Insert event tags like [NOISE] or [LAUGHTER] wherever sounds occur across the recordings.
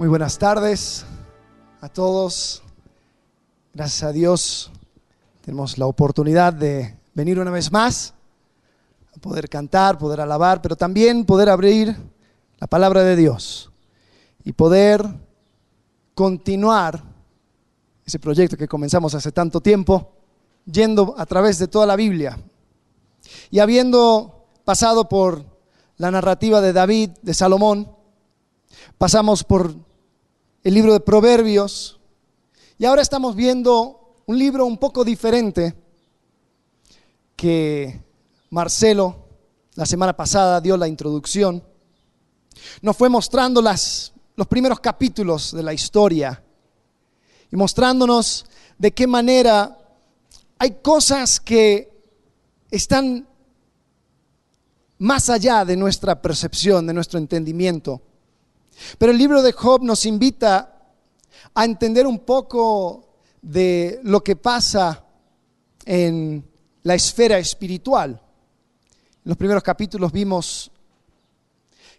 Muy buenas tardes a todos. Gracias a Dios tenemos la oportunidad de venir una vez más a poder cantar, poder alabar, pero también poder abrir la palabra de Dios y poder continuar ese proyecto que comenzamos hace tanto tiempo, yendo a través de toda la Biblia. Y habiendo pasado por la narrativa de David, de Salomón, pasamos por el libro de Proverbios y ahora estamos viendo un libro un poco diferente que Marcelo la semana pasada dio la introducción. Nos fue mostrando las, los primeros capítulos de la historia y mostrándonos de qué manera hay cosas que están más allá de nuestra percepción, de nuestro entendimiento. Pero el libro de Job nos invita a entender un poco de lo que pasa en la esfera espiritual. En los primeros capítulos vimos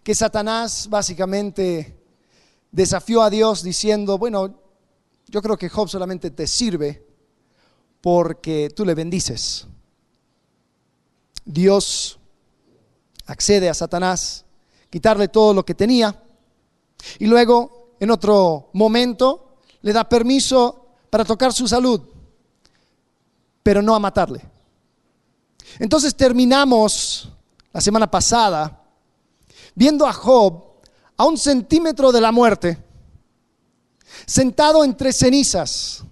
que Satanás básicamente desafió a Dios diciendo, bueno, yo creo que Job solamente te sirve porque tú le bendices. Dios accede a Satanás, quitarle todo lo que tenía y luego, en otro momento, le da permiso para tocar su salud, pero no a matarle. Entonces terminamos la semana pasada viendo a Job a un centímetro de la muerte, sentado entre cenizas,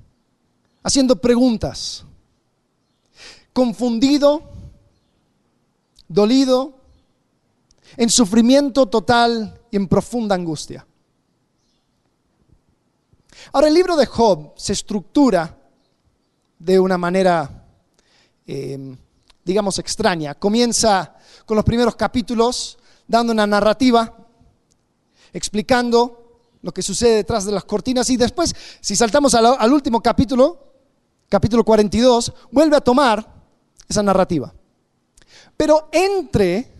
haciendo preguntas, confundido, dolido, en sufrimiento total y en profunda angustia. Ahora el libro de Job se estructura de una manera, em, digamos, extraña. Comienza con los primeros capítulos dando una narrativa, explicando lo que sucede detrás de las cortinas y después, si saltamos al, al último capítulo, capítulo 42, vuelve a tomar esa narrativa. Pero entre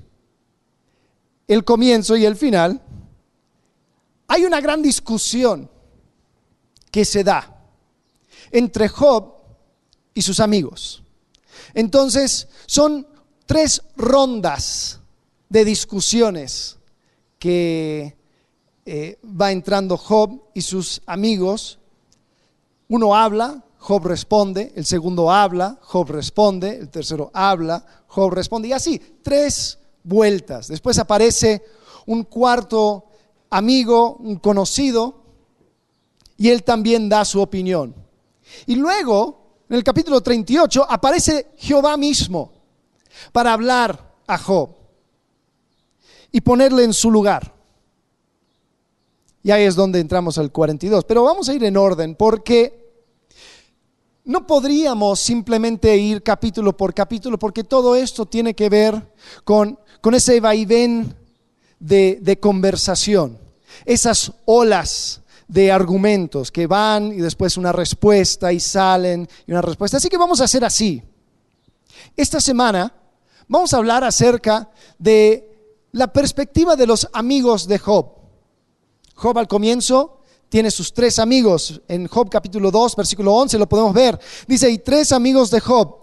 el comienzo y el final, hay una gran discusión que se da entre Job y sus amigos. Entonces, son tres rondas de discusiones que eh, va entrando Job y sus amigos. Uno habla, Job responde, el segundo habla, Job responde, el tercero habla, Job responde, y así, tres vueltas. Después aparece un cuarto amigo, un conocido, y él también da su opinión. Y luego, en el capítulo 38, aparece Jehová mismo para hablar a Job y ponerle en su lugar. Y ahí es donde entramos al 42. Pero vamos a ir en orden porque no podríamos simplemente ir capítulo por capítulo porque todo esto tiene que ver con con ese vaivén de, conversación, esas olas de argumentos que van y después una respuesta y salen y una respuesta. Así que vamos a hacer así. Esta semana vamos a hablar acerca de la perspectiva de los amigos de Job. Job al comienzo tiene sus tres amigos. En Job capítulo 2, versículo 11 lo podemos ver. Dice, y tres amigos de Job.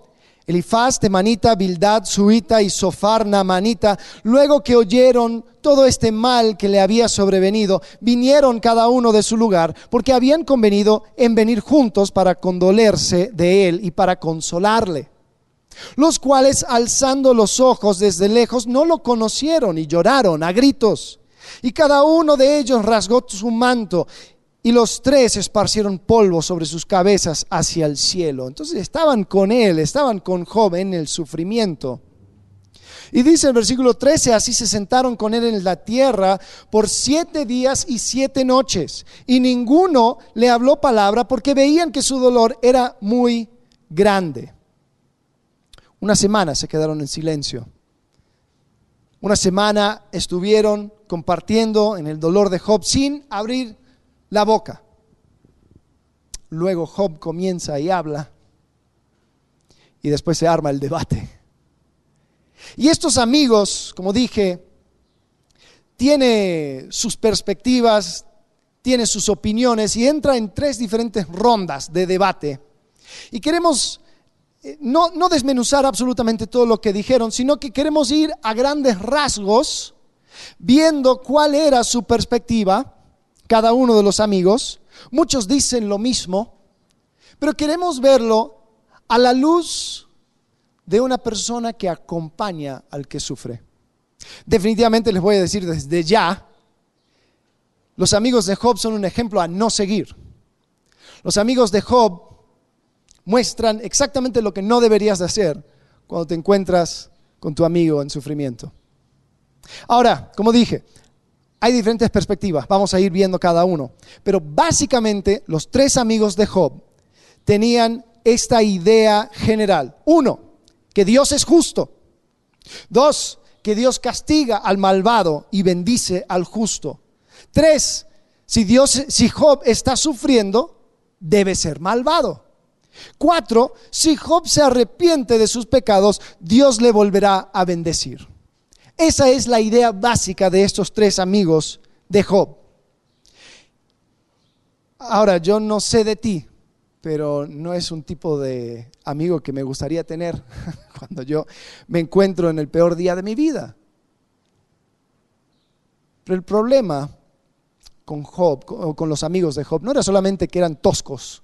Elifaz, Temanita, Bildad, Suita y Sofar, Namanita, luego que oyeron todo este mal que le había sobrevenido, vinieron cada uno de su lugar, porque habían convenido en venir juntos para condolerse de él y para consolarle. Los cuales, alzando los ojos desde lejos, no lo conocieron y lloraron a gritos. Y cada uno de ellos rasgó su manto y los tres esparcieron polvo sobre sus cabezas hacia el cielo. Entonces estaban con él, estaban con Job en el sufrimiento. Y dice el versículo 13, así se sentaron con él en la tierra por siete días y siete noches. Y ninguno le habló palabra porque veían que su dolor era muy grande. Una semana se quedaron en silencio. Una semana estuvieron compartiendo en el dolor de Job sin abrir la boca. Luego Job comienza y habla y después se arma el debate. Y estos amigos, como dije, tiene sus perspectivas, tiene sus opiniones y entra en tres diferentes rondas de debate. Y queremos eh, no, no desmenuzar absolutamente todo lo que dijeron, sino que queremos ir a grandes rasgos viendo cuál era su perspectiva, cada uno de los amigos. Muchos dicen lo mismo, pero queremos verlo a la luz de una persona que acompaña al que sufre. Definitivamente les voy a decir desde ya, los amigos de Job son un ejemplo a no seguir. Los amigos de Job muestran exactamente lo que no deberías de hacer cuando te encuentras con tu amigo en sufrimiento. Ahora, como dije, hay diferentes perspectivas, vamos a ir viendo cada uno, pero básicamente los tres amigos de Job tenían esta idea general. Uno, que Dios es justo. Dos, que Dios castiga al malvado y bendice al justo. Tres, si Dios, si Job está sufriendo, debe ser malvado. Cuatro, si Job se arrepiente de sus pecados, Dios le volverá a bendecir. Esa es la idea básica de estos tres amigos de Job. Ahora, yo no sé de ti, pero no es un tipo de amigo que me gustaría tener [LAUGHS] cuando yo me encuentro en el peor día de mi vida. Pero el problema con Job, o con los amigos de Job, no era solamente que eran toscos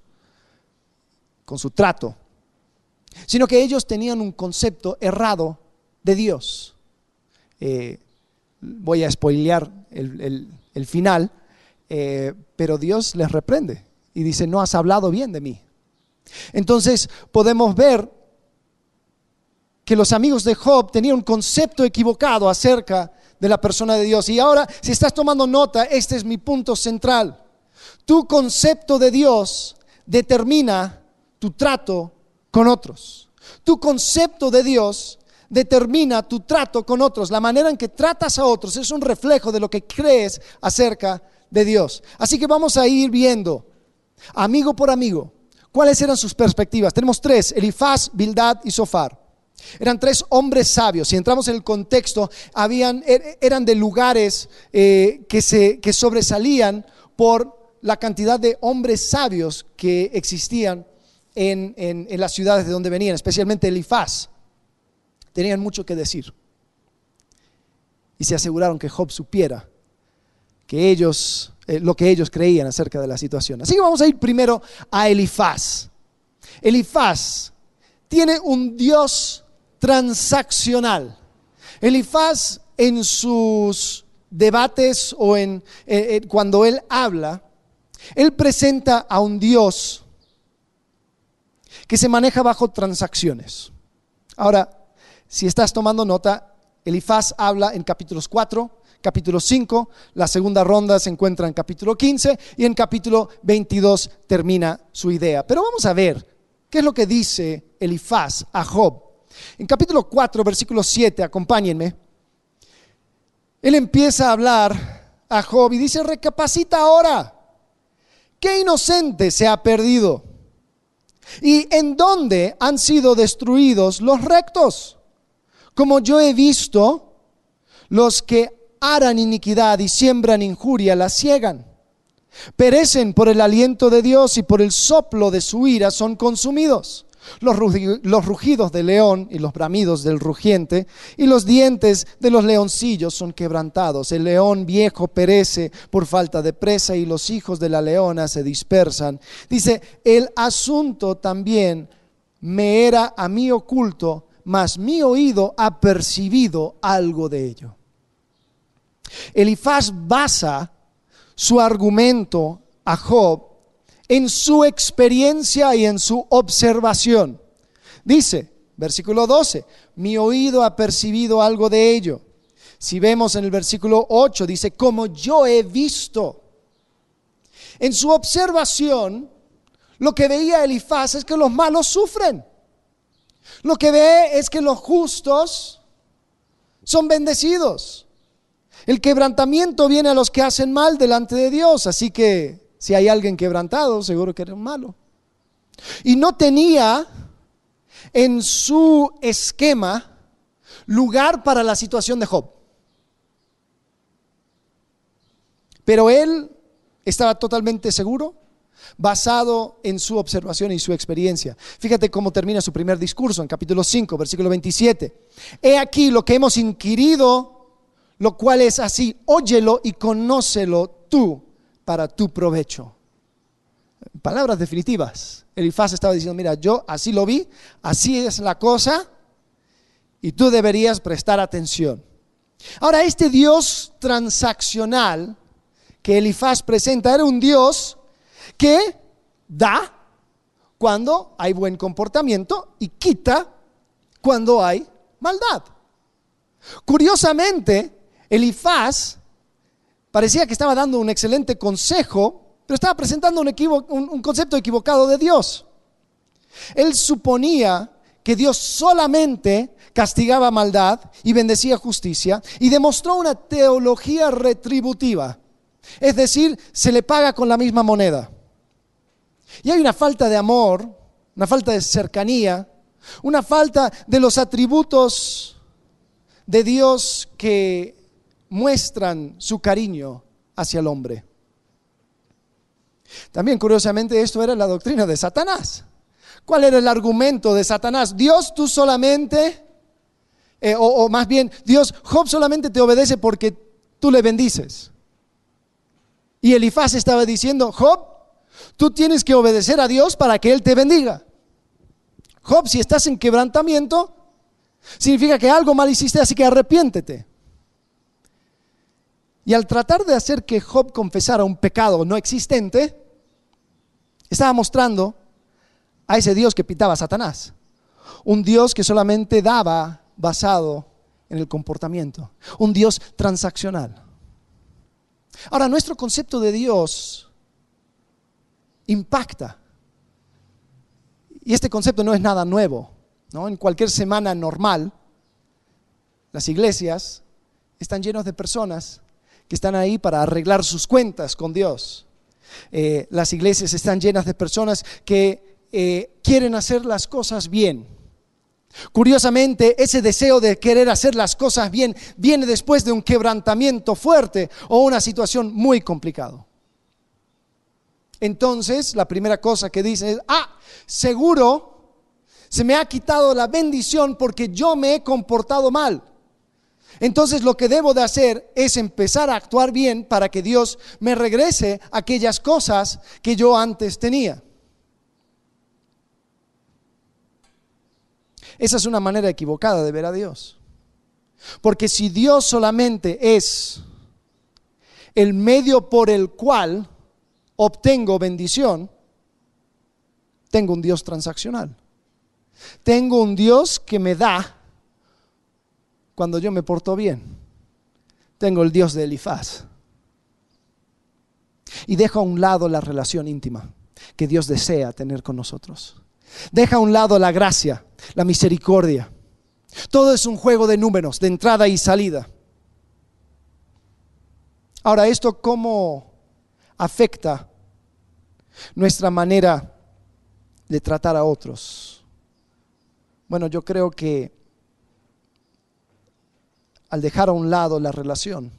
con su trato, sino que ellos tenían un concepto errado de Dios. Eh, voy a spoilear el, final, eh, pero Dios les reprende y dice, no has hablado bien de mí. Entonces podemos ver que los amigos de Job tenían un concepto equivocado acerca de la persona de Dios. Y ahora, si estás tomando nota, este es mi punto central. Tu concepto de Dios determina tu trato con otros. Tu concepto de Dios determina tu trato con otros. La manera en que tratas a otros es un reflejo de lo que crees acerca de Dios. Así que vamos a ir viendo, amigo por amigo, cuáles eran sus perspectivas. Tenemos tres, Elifaz, Bildad y Sofar. Eran tres hombres sabios. Si entramos en el contexto, er, eran de lugares eh, que sobresalían por la cantidad de hombres sabios que existían en, en las ciudades de donde venían, especialmente Elifaz tenían mucho que decir. Y se aseguraron que Job supiera que ellos, eh, lo que ellos creían acerca de la situación. Así que vamos a ir primero a Elifaz. Elifaz tiene un Dios transaccional. Elifaz en sus debates o en eh, eh, cuando él habla, él presenta a un Dios que se maneja bajo transacciones. Ahora, si estás tomando nota, Elifaz habla en capítulos 4, capítulo 5, la segunda ronda se encuentra en capítulo 15 y en capítulo 22 termina su idea. Pero vamos a ver qué es lo que dice Elifaz a Job. En capítulo 4, versículo 7, acompáñenme, él empieza a hablar a Job y dice, recapacita ahora, ¿qué inocente se ha perdido? ¿Y en dónde han sido destruidos los rectos? Como yo he visto, los que aran iniquidad y siembran injuria la ciegan. Perecen por el aliento de Dios y por el soplo de su ira son consumidos. Los, rugidos del león y los bramidos del rugiente y los dientes de los leoncillos son quebrantados. El león viejo perece por falta de presa y los hijos de la leona se dispersan. Dice, el asunto también me era a mí oculto, mas mi oído ha percibido algo de ello. Elifaz basa su argumento a Job en su experiencia y en su observación. Dice, versículo 12, mi oído ha percibido algo de ello. Si vemos en el versículo 8, dice, como yo he visto. En su observación, lo que veía Elifaz es que los malos sufren. Lo que ve es que los justos son bendecidos. El quebrantamiento viene a los que hacen mal delante de Dios, así que si hay alguien quebrantado, seguro que era un malo. Y no tenía en su esquema lugar para la situación de Job. Pero él estaba totalmente seguro, basado en su observación y su experiencia. Fíjate cómo termina su primer discurso en capítulo 5, versículo 27. He aquí lo que hemos inquirido, lo cual es así, óyelo y conócelo tú para tu provecho. Palabras definitivas. Elifaz estaba diciendo, mira, yo así lo vi, así es la cosa, y tú deberías prestar atención. Ahora, este Dios transaccional que Elifaz presenta era un Dios que da cuando hay buen comportamiento y quita cuando hay maldad. Curiosamente, Elifaz parecía que estaba dando un excelente consejo, pero estaba presentando un, un, concepto equivocado de Dios. Él suponía que Dios solamente castigaba maldad y bendecía justicia y demostró una teología retributiva. Es decir, se le paga con la misma moneda. Y hay una falta de amor, una falta de cercanía, una falta de los atributos de Dios que muestran su cariño hacia el hombre. También, curiosamente, esto era la doctrina de Satanás. ¿Cuál era el argumento de Satanás? Dios, tú solamente, eh, o, o más bien, Dios, Job solamente te obedece porque tú le bendices. Y Elifaz estaba diciendo, Job, Tú tienes que obedecer a Dios para que Él te bendiga. Job, si estás en quebrantamiento, significa que algo mal hiciste, así que arrepiéntete. Y al tratar de hacer que Job confesara un pecado no existente, estaba mostrando a ese Dios que pitaba a Satanás. Un Dios que solamente daba basado en el comportamiento. Un Dios transaccional. Ahora, nuestro concepto de Dios impacta. Y este concepto no es nada nuevo. En cualquier semana normal, las iglesias están llenas de personas que están ahí para arreglar sus cuentas con Dios. Eh, las iglesias están llenas de personas que eh, quieren hacer las cosas bien. Curiosamente, ese deseo de querer hacer las cosas bien viene después de un quebrantamiento fuerte o una situación muy complicada. Entonces, la primera cosa que dice es, ah, seguro se me ha quitado la bendición porque yo me he comportado mal. Entonces lo que debo de hacer es empezar a actuar bien para que Dios me regrese aquellas cosas que yo antes tenía. Esa es una manera equivocada de ver a Dios. Porque si Dios solamente es el medio por el cual obtengo bendición, tengo un Dios transaccional. Tengo un Dios que me da cuando yo me porto bien. Tengo el Dios de Elifaz. Y dejo a un lado la relación íntima que Dios desea tener con nosotros. Deja a un lado la gracia, la misericordia. Todo es un juego de números, de entrada y salida. Ahora, ¿esto cómo afecta nuestra manera de tratar a otros. Bueno, yo creo que al dejar a un lado la relación,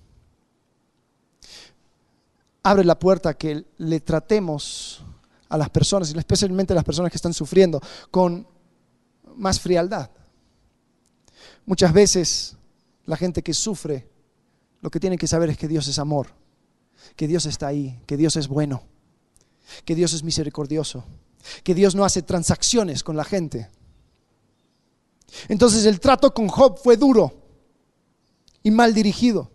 abre la puerta a que le tratemos a las personas, y especialmente a las personas que están sufriendo, con más frialdad. Muchas veces la gente que sufre, lo que tiene que saber es que Dios es amor que Dios está ahí, que Dios es bueno, que Dios es misericordioso, que Dios no hace transacciones con la gente. Entonces el trato con Job fue duro y mal dirigido.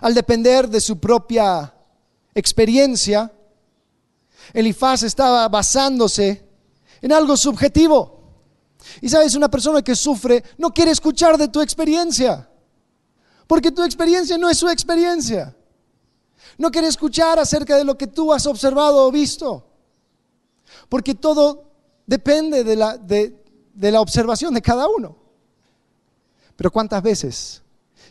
Al depender de su propia experiencia, Elifaz estaba basándose en algo subjetivo. Y sabes, una persona que sufre no quiere escuchar de tu experiencia, porque tu experiencia no es su experiencia. No quiere escuchar acerca de lo que tú has observado o visto. Porque todo depende de la, observación de cada uno. Pero ¿cuántas veces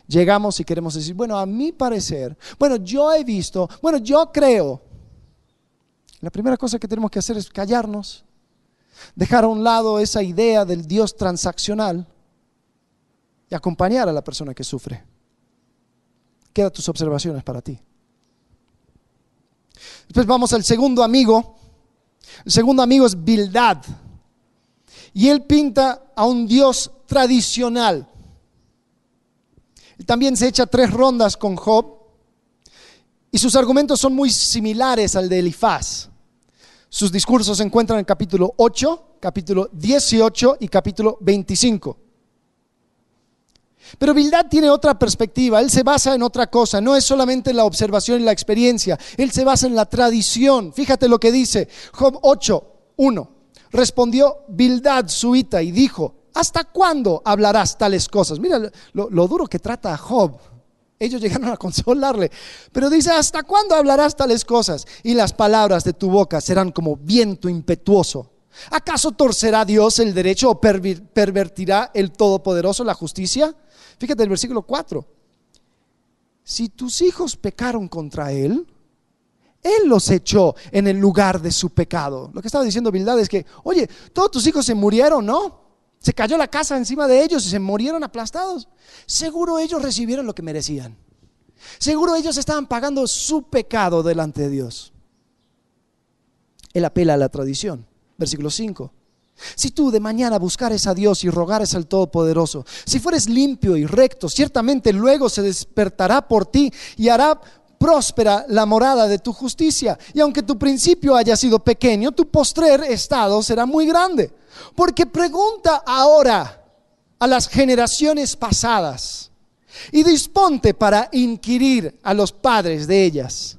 llegamos y queremos decir, bueno, a mi parecer, bueno, yo he visto, bueno, yo creo. La primera cosa que tenemos que hacer es callarnos, dejar a un lado esa idea del Dios transaccional y acompañar a la persona que sufre. Queda tus observaciones para ti. Después vamos al segundo amigo. El segundo amigo es Bildad. Y él pinta a un Dios tradicional. También se echa tres rondas con Job. Y sus argumentos son muy similares al de Elifaz. Sus discursos se encuentran en capítulo 8, capítulo 18 y capítulo 25. Pero Bildad tiene otra perspectiva, él se basa en otra cosa, no es solamente la observación y la experiencia, él se basa en la tradición. Fíjate lo que dice Job 8, 1. Respondió Bildad suita y dijo, ¿hasta cuándo hablarás tales cosas? Mira lo, lo duro que trata a Job. Ellos llegaron a consolarle, pero dice, ¿hasta cuándo hablarás tales cosas? Y las palabras de tu boca serán como viento impetuoso. ¿Acaso torcerá Dios el derecho o pervertirá el Todopoderoso la justicia? Fíjate el versículo 4. Si tus hijos pecaron contra Él, Él los echó en el lugar de su pecado. Lo que estaba diciendo Bildad es que, oye, todos tus hijos se murieron, ¿no? Se cayó la casa encima de ellos y se murieron aplastados. Seguro ellos recibieron lo que merecían. Seguro ellos estaban pagando su pecado delante de Dios. Él apela a la tradición. Versículo 5. Si tú de mañana buscares a Dios y rogares al Todopoderoso, si fueres limpio y recto, ciertamente luego se despertará por ti y hará próspera la morada de tu justicia. Y aunque tu principio haya sido pequeño, tu postrer estado será muy grande. Porque pregunta ahora a las generaciones pasadas y disponte para inquirir a los padres de ellas.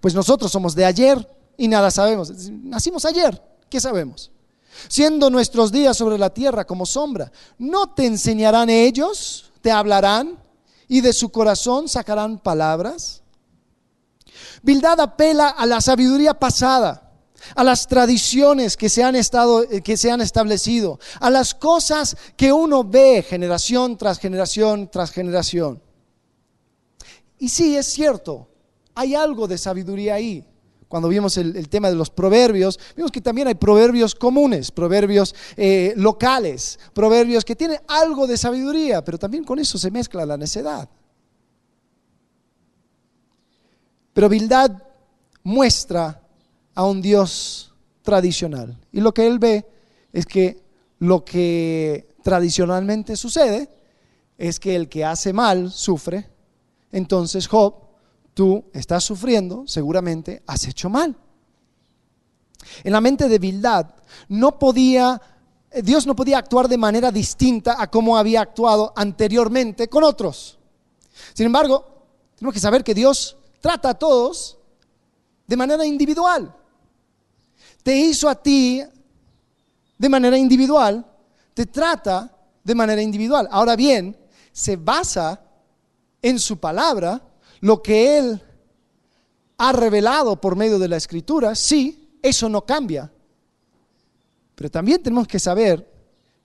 Pues nosotros somos de ayer y nada sabemos. Nacimos ayer, ¿qué sabemos? Siendo nuestros días sobre la tierra como sombra. ¿No te enseñarán ellos? ¿Te hablarán? ¿Y de su corazón sacarán palabras? Bildad apela a la sabiduría pasada, a las tradiciones que se han estado eh, que se han establecido, a las cosas que uno ve generación tras generación tras generación. Y sí, es cierto, hay algo de sabiduría ahí cuando vimos el, tema de los proverbios, vimos que también hay proverbios comunes, proverbios eh, locales, proverbios que tienen algo de sabiduría, pero también con eso se mezcla la necedad. Pero Bildad muestra a un Dios tradicional. Y lo que él ve es que lo que tradicionalmente sucede es que el que hace mal sufre. Entonces Job tú estás sufriendo, seguramente has hecho mal. En la mente de Bildad no podía Dios no podía actuar de manera distinta a como había actuado anteriormente con otros. Sin embargo, tenemos que saber que Dios trata a todos de manera individual. Te hizo a ti de manera individual, te trata de manera individual. Ahora bien, se basa en su palabra lo que Él ha revelado por medio de la escritura, sí, eso no cambia. Pero también tenemos que saber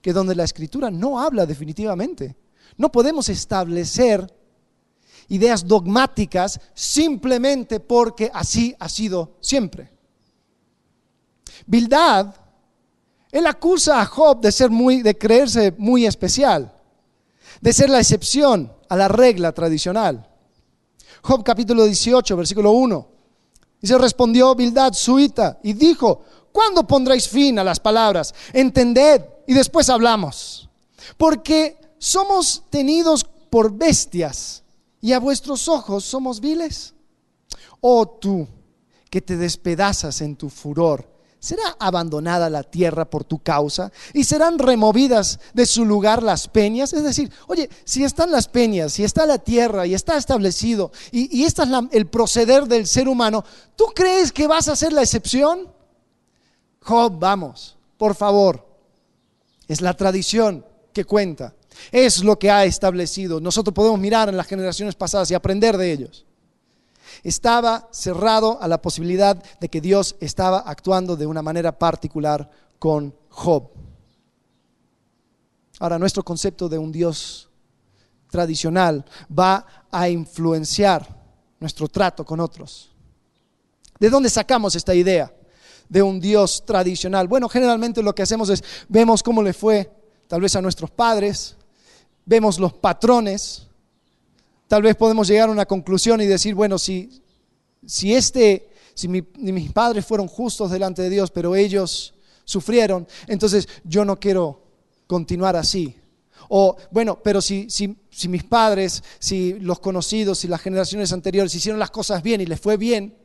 que donde la escritura no habla definitivamente, no podemos establecer ideas dogmáticas simplemente porque así ha sido siempre. Bildad, él acusa a Job de ser muy, de creerse muy especial, de ser la excepción a la regla tradicional. Job capítulo 18, versículo 1. Y se respondió Bildad suita y dijo, ¿cuándo pondréis fin a las palabras? Entended y después hablamos. Porque somos tenidos por bestias y a vuestros ojos somos viles. Oh tú que te despedazas en tu furor ¿Será abandonada la tierra por tu causa? ¿Y serán removidas de su lugar las peñas? Es decir, oye, si están las peñas, si está la tierra y está establecido, y, este es el proceder del ser humano, ¿tú crees que vas a ser la excepción? Job, vamos, por favor. Es la tradición que cuenta. Es lo que ha establecido. Nosotros podemos mirar en las generaciones pasadas y aprender de ellos estaba cerrado a la posibilidad de que Dios estaba actuando de una manera particular con Job. Ahora, nuestro concepto de un Dios tradicional va a influenciar nuestro trato con otros. ¿De dónde sacamos esta idea de un Dios tradicional? Bueno, generalmente lo que hacemos es vemos cómo le fue tal vez a nuestros padres, vemos los patrones, tal vez podemos llegar a una conclusión y decir, bueno, si, si, este, si mis padres fueron justos delante de Dios, pero ellos sufrieron, entonces yo no quiero continuar así. O bueno, pero si, si, si mis padres, si los conocidos, si las generaciones anteriores hicieron las cosas bien y les fue bien,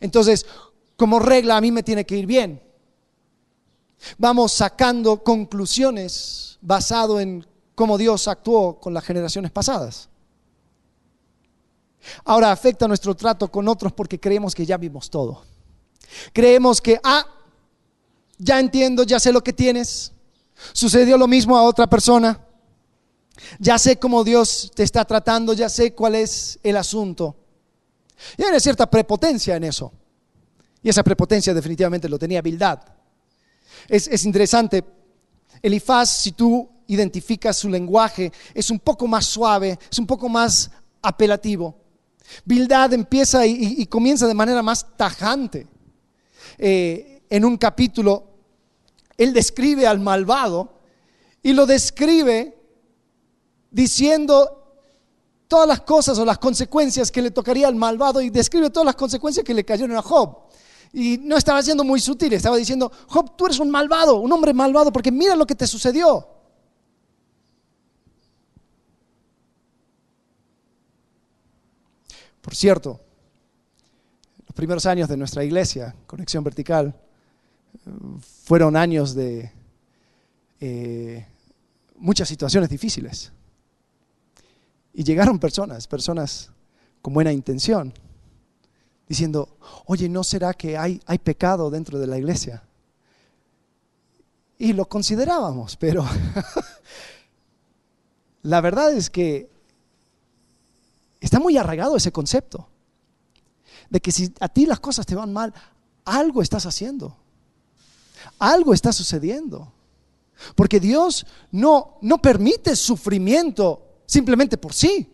entonces como regla a mí me tiene que ir bien. Vamos sacando conclusiones basado en cómo Dios actuó con las generaciones pasadas. Ahora afecta nuestro trato con otros porque creemos que ya vimos todo. Creemos que, ah, ya entiendo, ya sé lo que tienes. Sucedió lo mismo a otra persona. Ya sé cómo Dios te está tratando, ya sé cuál es el asunto. Y hay una cierta prepotencia en eso. Y esa prepotencia definitivamente lo tenía Bildad. Es, es interesante. Elifaz, si tú identificas su lenguaje, es un poco más suave, es un poco más apelativo. Bildad empieza y, comienza de manera más tajante. Eh, en un capítulo, él describe al malvado y lo describe diciendo todas las cosas o las consecuencias que le tocaría al malvado y describe todas las consecuencias que le cayeron a Job. Y no estaba siendo muy sutil, estaba diciendo, Job, tú eres un malvado, un hombre malvado, porque mira lo que te sucedió. Por cierto, los primeros años de nuestra iglesia, Conexión Vertical, fueron años de eh, muchas situaciones difíciles. Y llegaron personas, personas con buena intención, diciendo, oye, ¿no será que hay, hay pecado dentro de la iglesia? Y lo considerábamos, pero [LAUGHS] la verdad es que está muy arraigado ese concepto de que si a ti las cosas te van mal, algo estás haciendo, algo está sucediendo. Porque Dios no, no permite sufrimiento simplemente por sí.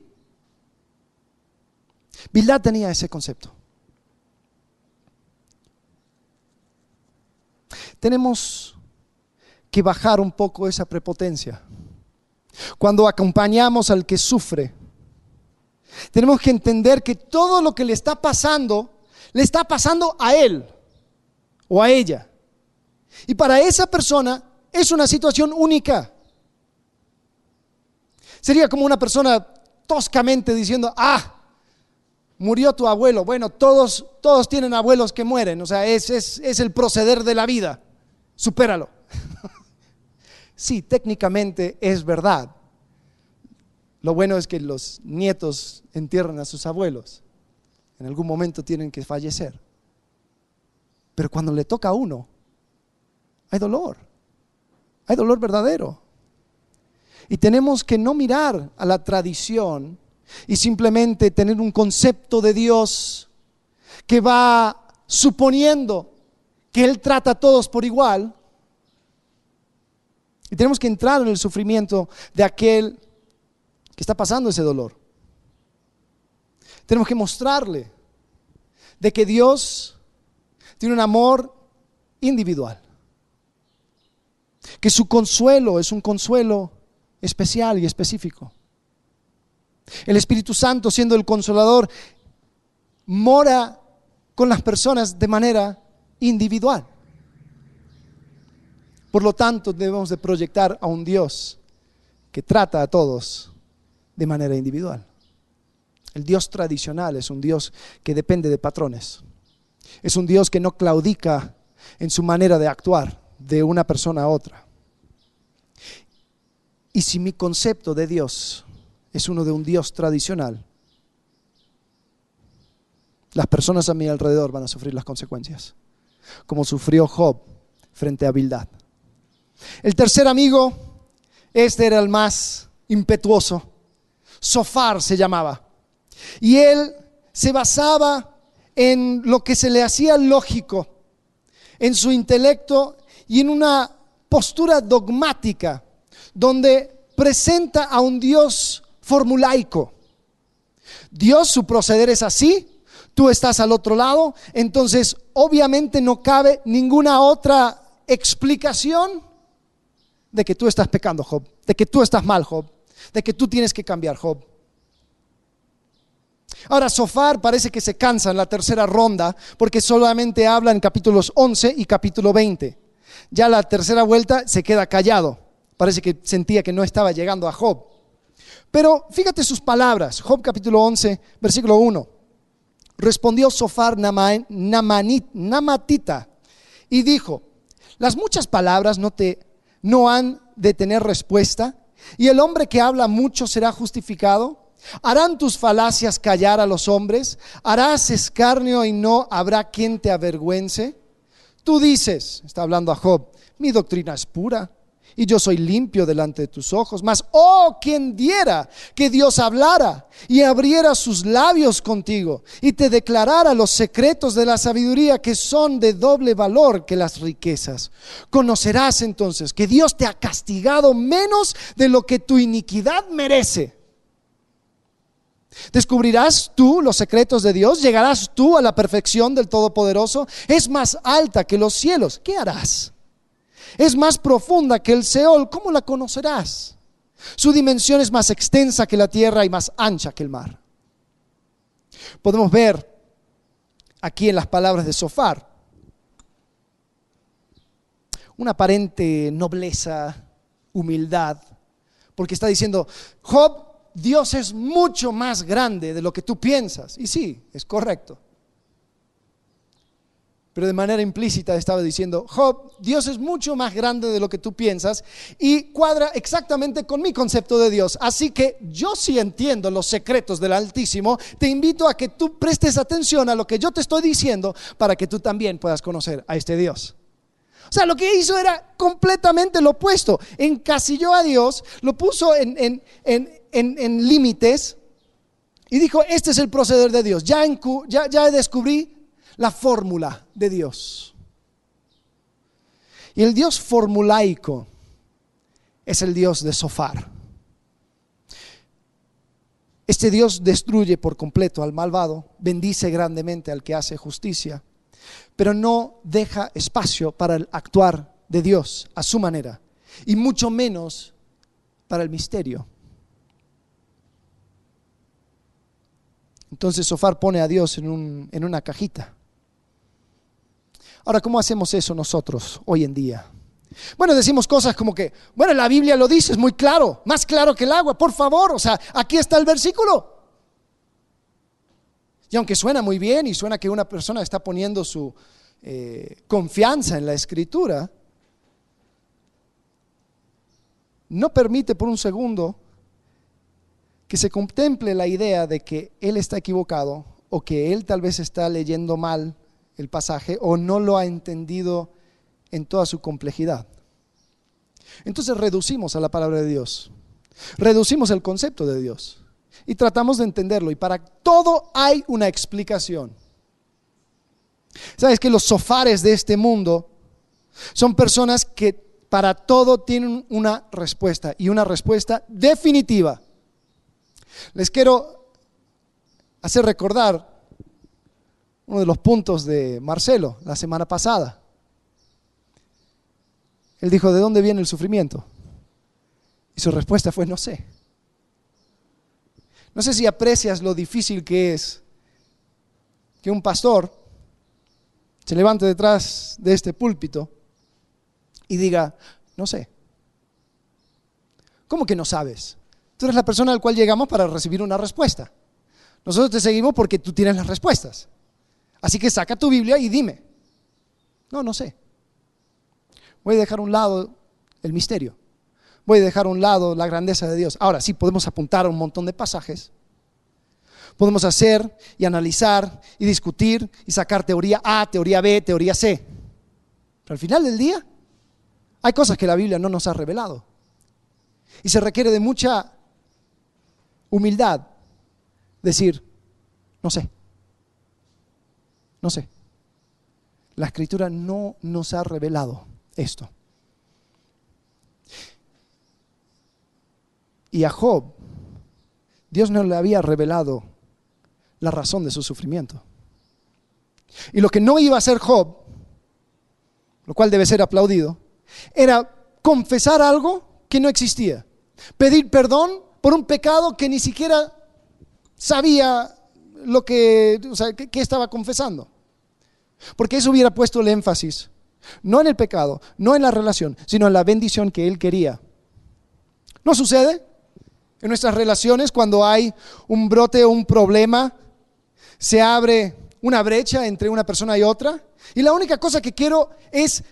Bildad tenía ese concepto. Tenemos que bajar un poco esa prepotencia. Cuando acompañamos al que sufre, tenemos que entender que todo lo que le está pasando, le está pasando a él o a ella. Y para esa persona es una situación única. Sería como una persona toscamente diciendo, ah, murió tu abuelo. Bueno, todos, todos tienen abuelos que mueren, o sea, es, es, es el proceder de la vida. Supéralo. [LAUGHS] sí, técnicamente es verdad. Lo bueno es que los nietos entierran a sus abuelos. En algún momento tienen que fallecer. Pero cuando le toca a uno, hay dolor. Hay dolor verdadero. Y tenemos que no mirar a la tradición y simplemente tener un concepto de Dios que va suponiendo que Él trata a todos por igual. Y tenemos que entrar en el sufrimiento de aquel que está pasando ese dolor. Tenemos que mostrarle de que Dios tiene un amor individual. Que su consuelo es un consuelo especial y específico. El Espíritu Santo, siendo el consolador, mora con las personas de manera individual. Por lo tanto, debemos de proyectar a un Dios que trata a todos de manera individual. El Dios tradicional es un Dios que depende de patrones. Es un Dios que no claudica en su manera de actuar de una persona a otra. Y si mi concepto de Dios es uno de un Dios tradicional, las personas a mi alrededor van a sufrir las consecuencias, como sufrió Job frente a Bildad. El tercer amigo, este era el más impetuoso, Sofar se llamaba, y él se basaba en lo que se le hacía lógico, en su intelecto y en una postura dogmática donde presenta a un Dios formulaico. Dios, su proceder es así, tú estás al otro lado, entonces obviamente no cabe ninguna otra explicación de que tú estás pecando, Job, de que tú estás mal, Job, de que tú tienes que cambiar, Job. Ahora, Sofar parece que se cansa en la tercera ronda porque solamente habla en capítulos 11 y capítulo 20. Ya la tercera vuelta se queda callado. Parece que sentía que no estaba llegando a Job. Pero fíjate sus palabras. Job capítulo 11, versículo 1. Respondió Sofar Namatita y dijo, las muchas palabras no, te, no han de tener respuesta y el hombre que habla mucho será justificado. ¿Harán tus falacias callar a los hombres? ¿Harás escarnio y no habrá quien te avergüence? Tú dices, está hablando a Job, mi doctrina es pura y yo soy limpio delante de tus ojos. Mas, oh, quien diera que Dios hablara y abriera sus labios contigo y te declarara los secretos de la sabiduría que son de doble valor que las riquezas. Conocerás entonces que Dios te ha castigado menos de lo que tu iniquidad merece. ¿Descubrirás tú los secretos de Dios? ¿Llegarás tú a la perfección del Todopoderoso? Es más alta que los cielos. ¿Qué harás? Es más profunda que el Seol, ¿cómo la conocerás? Su dimensión es más extensa que la tierra y más ancha que el mar. Podemos ver aquí en las palabras de Sofar una aparente nobleza, humildad, porque está diciendo, Job, Dios es mucho más grande de lo que tú piensas. Y sí, es correcto pero de manera implícita estaba diciendo, Job, Dios es mucho más grande de lo que tú piensas y cuadra exactamente con mi concepto de Dios. Así que yo sí entiendo los secretos del Altísimo, te invito a que tú prestes atención a lo que yo te estoy diciendo para que tú también puedas conocer a este Dios. O sea, lo que hizo era completamente lo opuesto. Encasilló a Dios, lo puso en, en, límites y dijo, este es el proceder de Dios. Ya, ya, ya descubrí la fórmula de Dios. Y el Dios formulaico es el Dios de Sofar. Este Dios destruye por completo al malvado, bendice grandemente al que hace justicia, pero no deja espacio para el actuar de Dios a su manera, y mucho menos para el misterio. Entonces Sofar pone a Dios en, en una cajita Ahora, ¿cómo hacemos eso nosotros hoy en día? Bueno, decimos cosas como que, bueno, la Biblia lo dice, es muy claro, más claro que el agua, por favor, o sea, aquí está el versículo. Y aunque suena muy bien y suena que una persona está poniendo su eh, confianza en la escritura, no permite por un segundo que se contemple la idea de que él está equivocado o que él tal vez está leyendo mal el pasaje o no lo ha entendido en toda su complejidad. Entonces reducimos a la palabra de Dios, reducimos el concepto de Dios y tratamos de entenderlo. Y para todo hay una explicación. ¿Sabes que los sofares de este mundo son personas que para todo tienen una respuesta y una respuesta definitiva? Les quiero hacer recordar uno de los puntos de Marcelo la semana pasada. Él dijo, ¿de dónde viene el sufrimiento? Y su respuesta fue, no sé. No sé si aprecias lo difícil que es que un pastor se levante detrás de este púlpito y diga, no sé. ¿Cómo que no sabes? Tú eres la persona al cual llegamos para recibir una respuesta. Nosotros te seguimos porque tú tienes las respuestas. Así que saca tu Biblia y dime. No, no sé. Voy a dejar a un lado el misterio. Voy a dejar a un lado la grandeza de Dios. Ahora sí podemos apuntar a un montón de pasajes. Podemos hacer y analizar y discutir y sacar teoría A, teoría B, teoría C. Pero al final del día hay cosas que la Biblia no nos ha revelado. Y se requiere de mucha humildad decir, no sé. No sé. La escritura no nos ha revelado esto. Y a Job, Dios no le había revelado la razón de su sufrimiento. Y lo que no iba a hacer Job, lo cual debe ser aplaudido, era confesar algo que no existía. Pedir perdón por un pecado que ni siquiera sabía lo que, o sea, qué estaba confesando. Porque eso hubiera puesto el énfasis, no en el pecado, no en la relación, sino en la bendición que él quería. ¿No sucede? En nuestras relaciones, cuando hay un brote o un problema, se abre una brecha entre una persona y otra. Y la única cosa que quiero es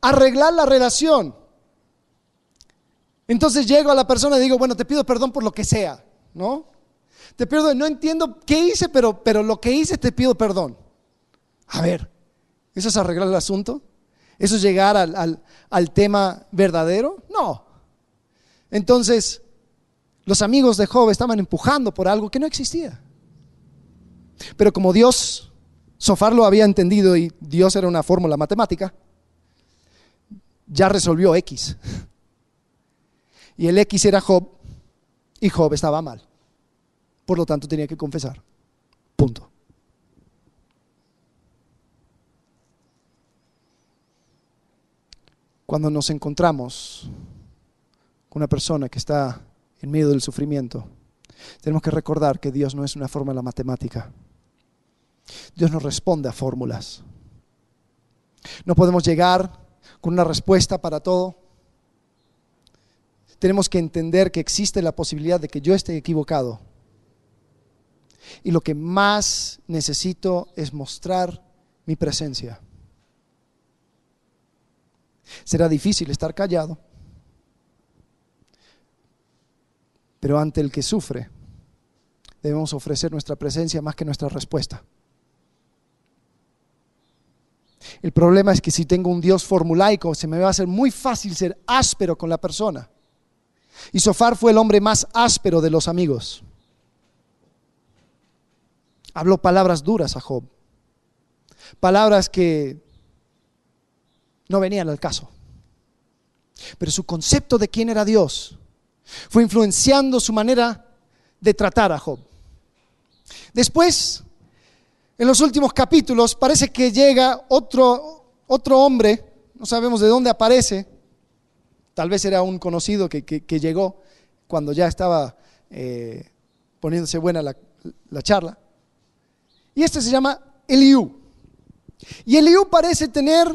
arreglar la relación. Entonces llego a la persona y digo, bueno, te pido perdón por lo que sea, ¿no? Te pido, no entiendo qué hice, pero, pero lo que hice te pido perdón. A ver, ¿eso es arreglar el asunto? ¿Eso es llegar al, al tema verdadero? No. Entonces, los amigos de Job estaban empujando por algo que no existía. Pero como Dios, Sofar lo había entendido y Dios era una fórmula matemática, ya resolvió X. [LAUGHS] Y el X era Job y Job estaba mal. Por lo tanto tenía que confesar. Punto. Cuando nos encontramos con una persona que está en medio del sufrimiento, tenemos que recordar que Dios no es una fórmula matemática. Dios no responde a fórmulas. No podemos llegar con una respuesta para todo. Tenemos que entender que existe la posibilidad de que yo esté equivocado. Y lo que más necesito es mostrar mi presencia. Será difícil estar callado, pero ante el que sufre debemos ofrecer nuestra presencia más que nuestra respuesta. El problema es que si tengo un Dios formulaico, se me va a hacer muy fácil ser áspero con la persona. Y Sofar fue el hombre más áspero de los amigos. Habló palabras duras a Job. Palabras que no venían al caso. Pero su concepto de quién era Dios fue influenciando su manera de tratar a Job. Después, en los últimos capítulos, parece que llega otro, otro hombre, no sabemos de dónde aparece, tal vez era un conocido que, llegó cuando ya estaba eh, poniéndose buena la, la charla. Y este se llama Eliú. Y Eliú parece tener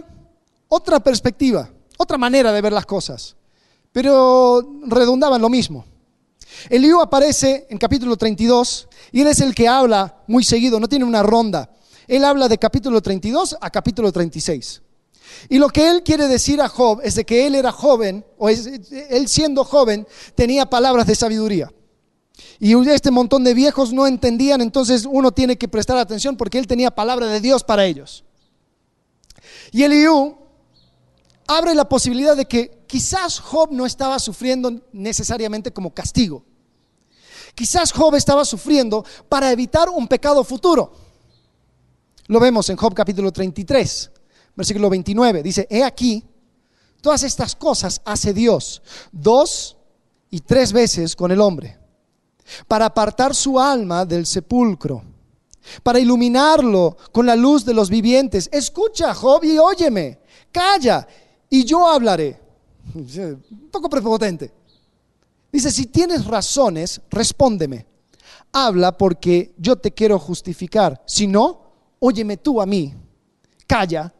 otra perspectiva, otra manera de ver las cosas, pero redundaban lo mismo. Eliú aparece en capítulo 32 y él es el que habla muy seguido, no tiene una ronda. Él habla de capítulo 32 a capítulo 36. Y lo que él quiere decir a Job es de que él era joven, o él siendo joven, tenía palabras de sabiduría. Y este montón de viejos no entendían, entonces uno tiene que prestar atención porque él tenía palabra de Dios para ellos. Y Eliú abre la posibilidad de que quizás Job no estaba sufriendo necesariamente como castigo. Quizás Job estaba sufriendo para evitar un pecado futuro. Lo vemos en Job capítulo 33, versículo 29. Dice, he aquí, todas estas cosas hace Dios dos y tres veces con el hombre, para apartar su alma del sepulcro, para iluminarlo con la luz de los vivientes. Escucha, Job, y óyeme, calla y yo hablaré. Un poco prepotente. Dice, si tienes razones, respóndeme. Habla porque yo te quiero justificar. Si no, óyeme tú a mí. Calla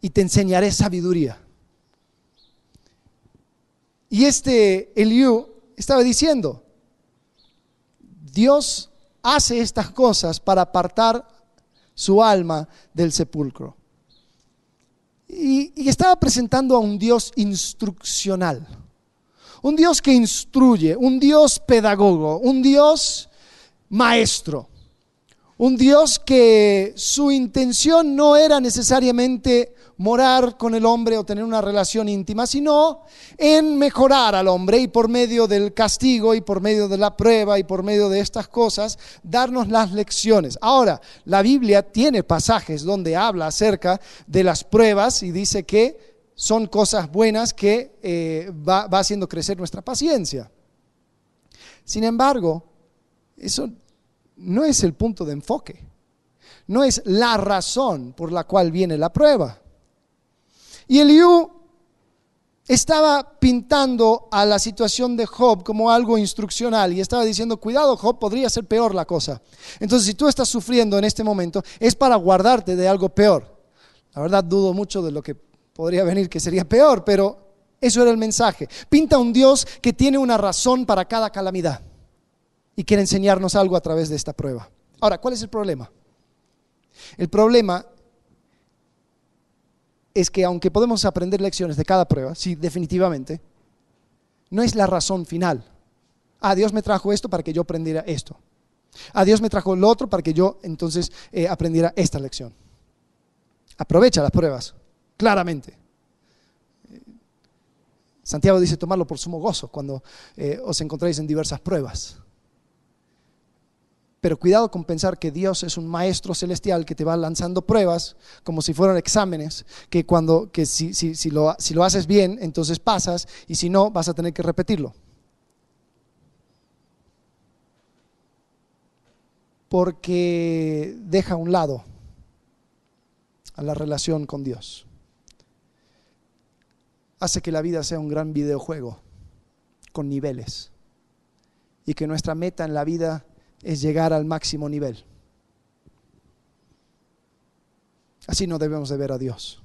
y te enseñaré sabiduría. Y este Eliú estaba diciendo, Dios hace estas cosas para apartar su alma del sepulcro. Y, estaba presentando a un Dios instruccional, un Dios que instruye, un Dios pedagogo, un Dios maestro, un Dios que su intención no era necesariamente morar con el hombre o tener una relación íntima, sino en mejorar al hombre y por medio del castigo y por medio de la prueba y por medio de estas cosas, darnos las lecciones. Ahora, la Biblia tiene pasajes donde habla acerca de las pruebas y dice que son cosas buenas que eh, va, va haciendo crecer nuestra paciencia. Sin embargo, eso no es el punto de enfoque, no es la razón por la cual viene la prueba. Y Eliú estaba pintando a la situación de Job como algo instruccional y estaba diciendo, cuidado Job, podría ser peor la cosa. Entonces, si tú estás sufriendo en este momento, es para guardarte de algo peor. La verdad, dudo mucho de lo que podría venir, que sería peor, pero eso era el mensaje. Pinta un Dios que tiene una razón para cada calamidad y quiere enseñarnos algo a través de esta prueba. Ahora, ¿cuál es el problema? El problema es que aunque podemos aprender lecciones de cada prueba, sí, definitivamente, no es la razón final. Ah, Dios me trajo esto para que yo aprendiera esto. Ah, Dios me trajo lo otro para que yo entonces eh, aprendiera esta lección. Aprovecha las pruebas, claramente. Santiago dice tomarlo por sumo gozo cuando eh, os encontráis en diversas pruebas. Pero cuidado con pensar que Dios es un maestro celestial que te va lanzando pruebas como si fueran exámenes, que cuando que si, si, lo, si lo haces bien, entonces pasas, y si no, vas a tener que repetirlo. Porque deja a un lado a la relación con Dios. Hace que la vida sea un gran videojuego con niveles y que nuestra meta en la vida es llegar al máximo nivel. Así no debemos de ver a Dios.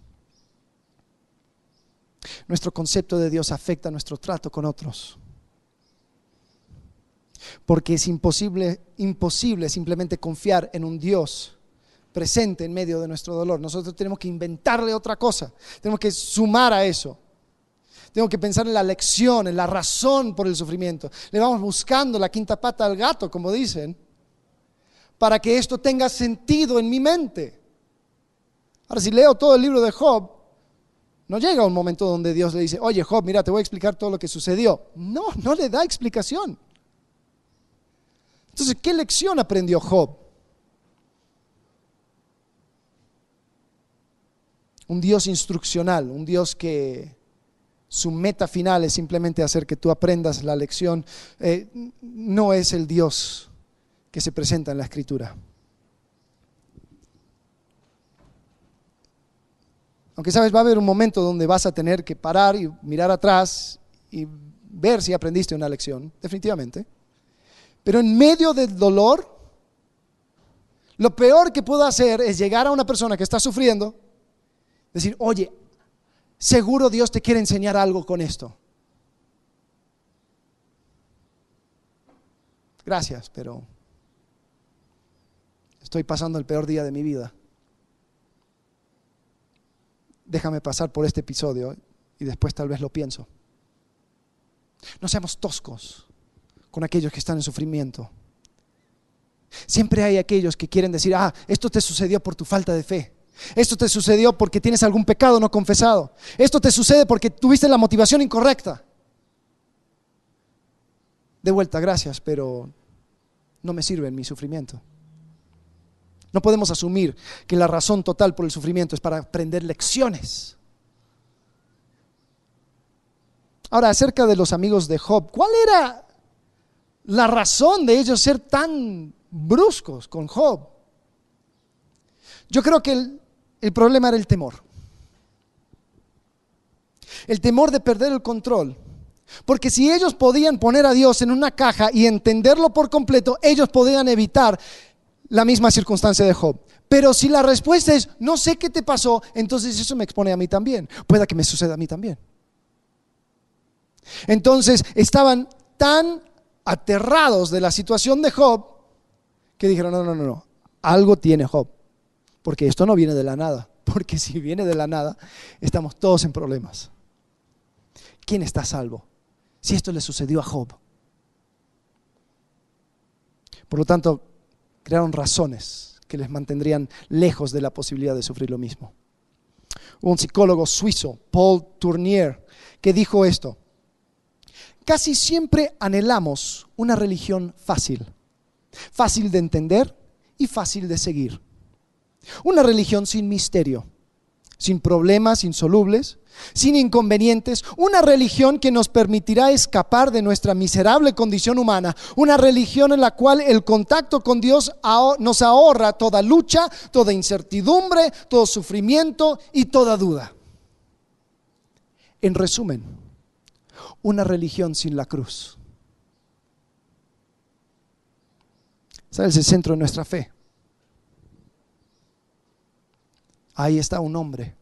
Nuestro concepto de Dios afecta nuestro trato con otros. Porque es imposible, imposible simplemente confiar en un Dios presente en medio de nuestro dolor. Nosotros tenemos que inventarle otra cosa. Tenemos que sumar a eso. Tengo que pensar en la lección, en la razón por el sufrimiento. Le vamos buscando la quinta pata al gato, como dicen, para que esto tenga sentido en mi mente. Ahora, si leo todo el libro de Job, no llega un momento donde Dios le dice, oye Job, mira, te voy a explicar todo lo que sucedió. No, no le da explicación. Entonces, ¿qué lección aprendió Job? Un Dios instruccional, un Dios que su meta final es simplemente hacer que tú aprendas la lección, eh, no es el Dios que se presenta en la escritura. Aunque sabes, va a haber un momento donde vas a tener que parar y mirar atrás y ver si aprendiste una lección, definitivamente. Pero en medio del dolor, lo peor que puedo hacer es llegar a una persona que está sufriendo, decir, oye, seguro Dios te quiere enseñar algo con esto. Gracias, pero estoy pasando el peor día de mi vida. Déjame pasar por este episodio y después tal vez lo pienso. No seamos toscos con aquellos que están en sufrimiento. Siempre hay aquellos que quieren decir, ah, esto te sucedió por tu falta de fe. Esto te sucedió porque tienes algún pecado no confesado. Esto te sucede porque tuviste la motivación incorrecta. De vuelta, gracias, pero no me sirve en mi sufrimiento. No podemos asumir que la razón total por el sufrimiento es para aprender lecciones. Ahora, acerca de los amigos de Job, ¿cuál era la razón de ellos ser tan bruscos con Job? Yo creo que el, problema era el temor. El temor de perder el control. Porque si ellos podían poner a Dios en una caja y entenderlo por completo, ellos podían evitar la misma circunstancia de Job. Pero si la respuesta es, no sé qué te pasó, entonces eso me expone a mí también. Pueda que me suceda a mí también. Entonces estaban tan aterrados de la situación de Job que dijeron, no, no, no, no, algo tiene Job. Porque esto no viene de la nada. [LAUGHS] Porque si viene de la nada, estamos todos en problemas. ¿Quién está salvo? Si esto le sucedió a Job. Por lo tanto, crearon razones que les mantendrían lejos de la posibilidad de sufrir lo mismo. Hubo un psicólogo suizo, Paul Tournier, que dijo esto. Casi siempre anhelamos una religión fácil, fácil de entender y fácil de seguir. Una religión sin misterio, sin problemas insolubles, sin inconvenientes, una religión que nos permitirá escapar de nuestra miserable condición humana, una religión en la cual el contacto con Dios nos ahorra toda lucha, toda incertidumbre, todo sufrimiento y toda duda. En resumen, una religión sin la cruz. ¿Sabes el centro de nuestra fe? Ahí está un hombre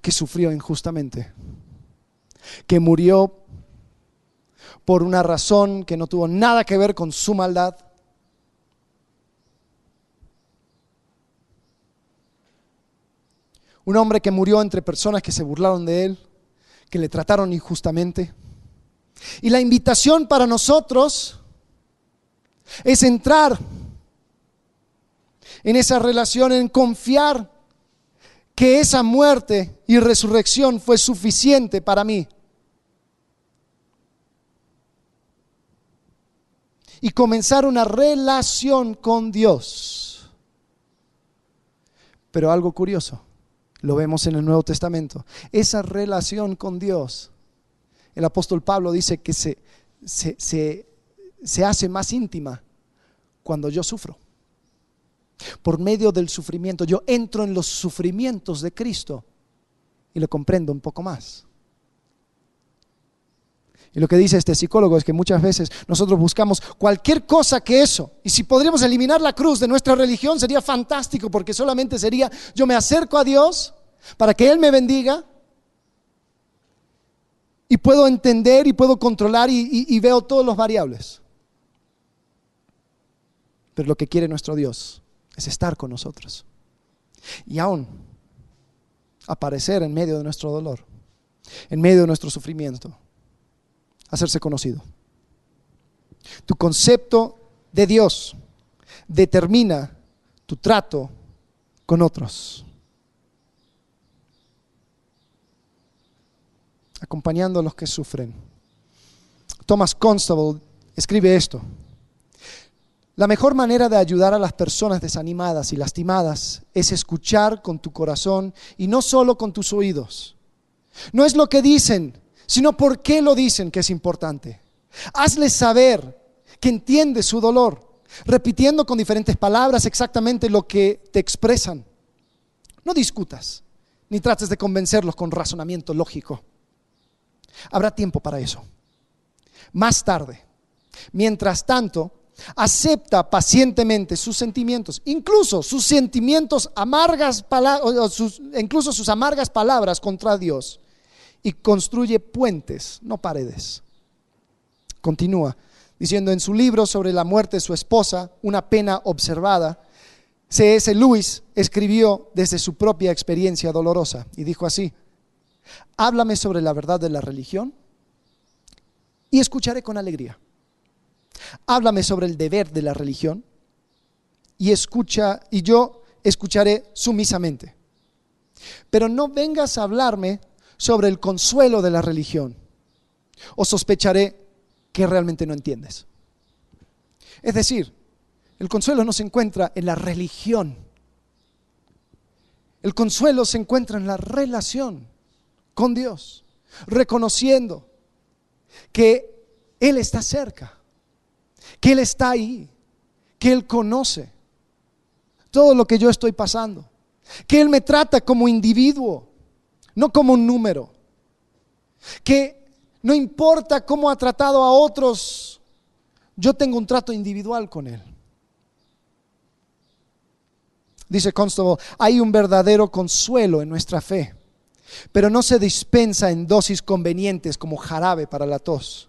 que sufrió injustamente, que murió por una razón que no tuvo nada que ver con su maldad. Un hombre que murió entre personas que se burlaron de él, que le trataron injustamente. Y la invitación para nosotros es entrar en esa relación, en confiar que esa muerte y resurrección fue suficiente para mí. Y comenzar una relación con Dios. Pero algo curioso, lo vemos en el Nuevo Testamento, esa relación con Dios, el apóstol Pablo dice que se, se, se hace más íntima cuando yo sufro por medio del sufrimiento. Yo entro en los sufrimientos de Cristo y lo comprendo un poco más. Y lo que dice este psicólogo es que muchas veces nosotros buscamos cualquier cosa que eso. Y si podríamos eliminar la cruz de nuestra religión sería fantástico porque solamente sería yo me acerco a Dios para que Él me bendiga y puedo entender y puedo controlar y, veo todos los variables. Pero lo que quiere nuestro Dios es estar con nosotros. Y aún aparecer en medio de nuestro dolor, en medio de nuestro sufrimiento, hacerse conocido. Tu concepto de Dios determina tu trato con otros. Acompañando a los que sufren. Thomas Constable escribe esto. La mejor manera de ayudar a las personas desanimadas y lastimadas es escuchar con tu corazón y no solo con tus oídos. No es lo que dicen, sino por qué lo dicen que es importante. Hazles saber que entiendes su dolor, repitiendo con diferentes palabras exactamente lo que te expresan. No discutas, ni trates de convencerlos con razonamiento lógico. Habrá tiempo para eso. Más tarde. Mientras tanto, acepta pacientemente sus sentimientos, incluso sus sentimientos amargas, incluso sus amargas palabras contra Dios, y construye puentes, no paredes. Continúa diciendo en su libro sobre la muerte de su esposa, una pena observada, C.S. Lewis escribió desde su propia experiencia dolorosa y dijo así, háblame sobre la verdad de la religión y escucharé con alegría Háblame sobre el deber de la religión y escucha y yo escucharé sumisamente. Pero no vengas a hablarme sobre el consuelo de la religión o sospecharé que realmente no entiendes. Es decir, el consuelo no se encuentra en la religión. El consuelo se encuentra en la relación con Dios, reconociendo que Él está cerca que Él está ahí, que Él conoce todo lo que yo estoy pasando, que Él me trata como individuo, no como un número, que no importa cómo ha tratado a otros, yo tengo un trato individual con Él. Dice Constable, hay un verdadero consuelo en nuestra fe, pero no se dispensa en dosis convenientes como jarabe para la tos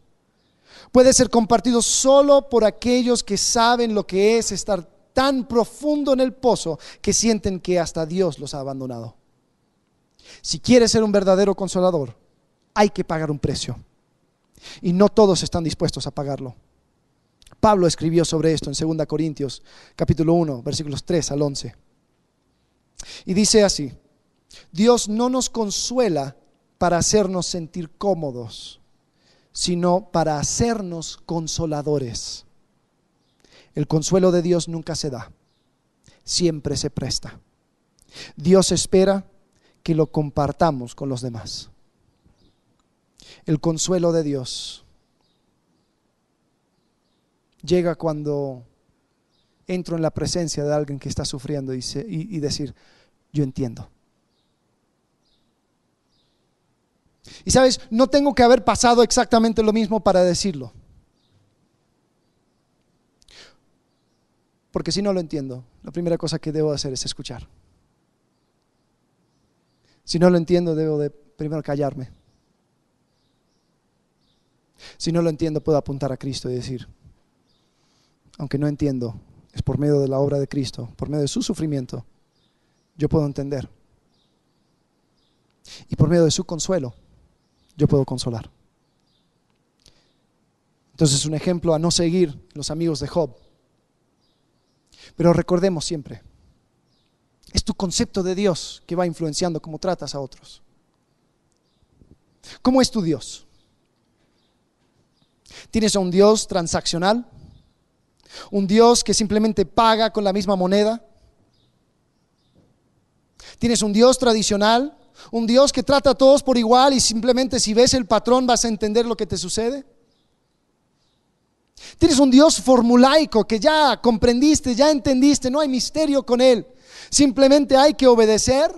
puede ser compartido solo por aquellos que saben lo que es estar tan profundo en el pozo que sienten que hasta Dios los ha abandonado. Si quieres ser un verdadero consolador, hay que pagar un precio. Y no todos están dispuestos a pagarlo. Pablo escribió sobre esto en 2 Corintios capítulo 1, versículos 3 al 11. Y dice así, Dios no nos consuela para hacernos sentir cómodos sino para hacernos consoladores. El consuelo de Dios nunca se da, siempre se presta. Dios espera que lo compartamos con los demás. El consuelo de Dios llega cuando entro en la presencia de alguien que está sufriendo y, decir, yo entiendo. Y sabes, no tengo que haber pasado exactamente lo mismo para decirlo. Porque si no lo entiendo, la primera cosa que debo hacer es escuchar. Si no lo entiendo, debo de primero callarme. Si no lo entiendo, puedo apuntar a Cristo y decir, aunque no entiendo, es por medio de la obra de Cristo, por medio de su sufrimiento, yo puedo entender. Y por medio de su consuelo, yo puedo consolar. Entonces, un ejemplo a no seguir los amigos de Job. Pero recordemos siempre, es tu concepto de Dios que va influenciando cómo tratas a otros. ¿Cómo es tu Dios? ¿Tienes a un Dios transaccional? ¿Un Dios que simplemente paga con la misma moneda? ¿Tienes un Dios tradicional? ¿Un Dios que trata a todos por igual y simplemente si ves el patrón vas a entender lo que te sucede? Tienes un Dios formulaico que ya comprendiste, ya entendiste, no hay misterio con Él. Simplemente hay que obedecer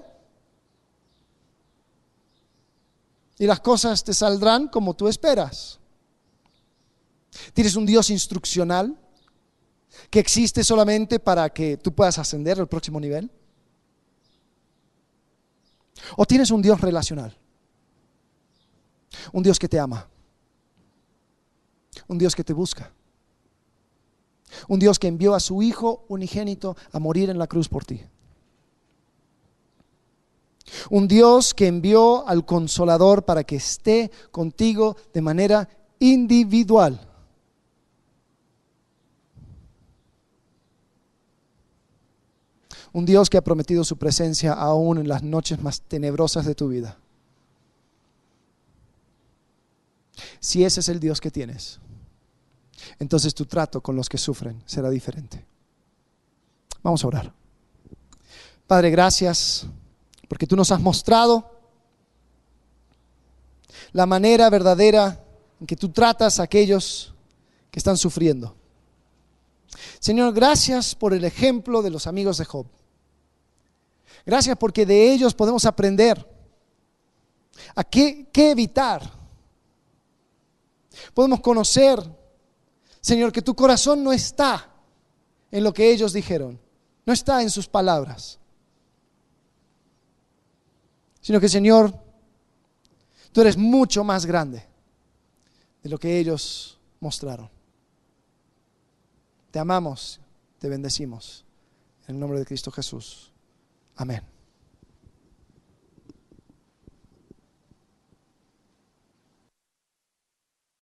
y las cosas te saldrán como tú esperas. Tienes un Dios instruccional que existe solamente para que tú puedas ascender al próximo nivel. O tienes un Dios relacional. Un Dios que te ama. Un Dios que te busca. Un Dios que envió a su Hijo unigénito a morir en la cruz por ti. Un Dios que envió al consolador para que esté contigo de manera individual. Un Dios que ha prometido su presencia aún en las noches más tenebrosas de tu vida. Si ese es el Dios que tienes, entonces tu trato con los que sufren será diferente. Vamos a orar. Padre, gracias porque tú nos has mostrado la manera verdadera en que tú tratas a aquellos que están sufriendo. Señor, gracias por el ejemplo de los amigos de Job. Gracias porque de ellos podemos aprender a qué, qué evitar. Podemos conocer Señor, que tu corazón no está en lo que ellos dijeron, no está en sus palabras, sino que, Señor, tú eres mucho más grande de lo que ellos mostraron. Te amamos, te bendecimos. En el nombre de Cristo Jesús. Amen.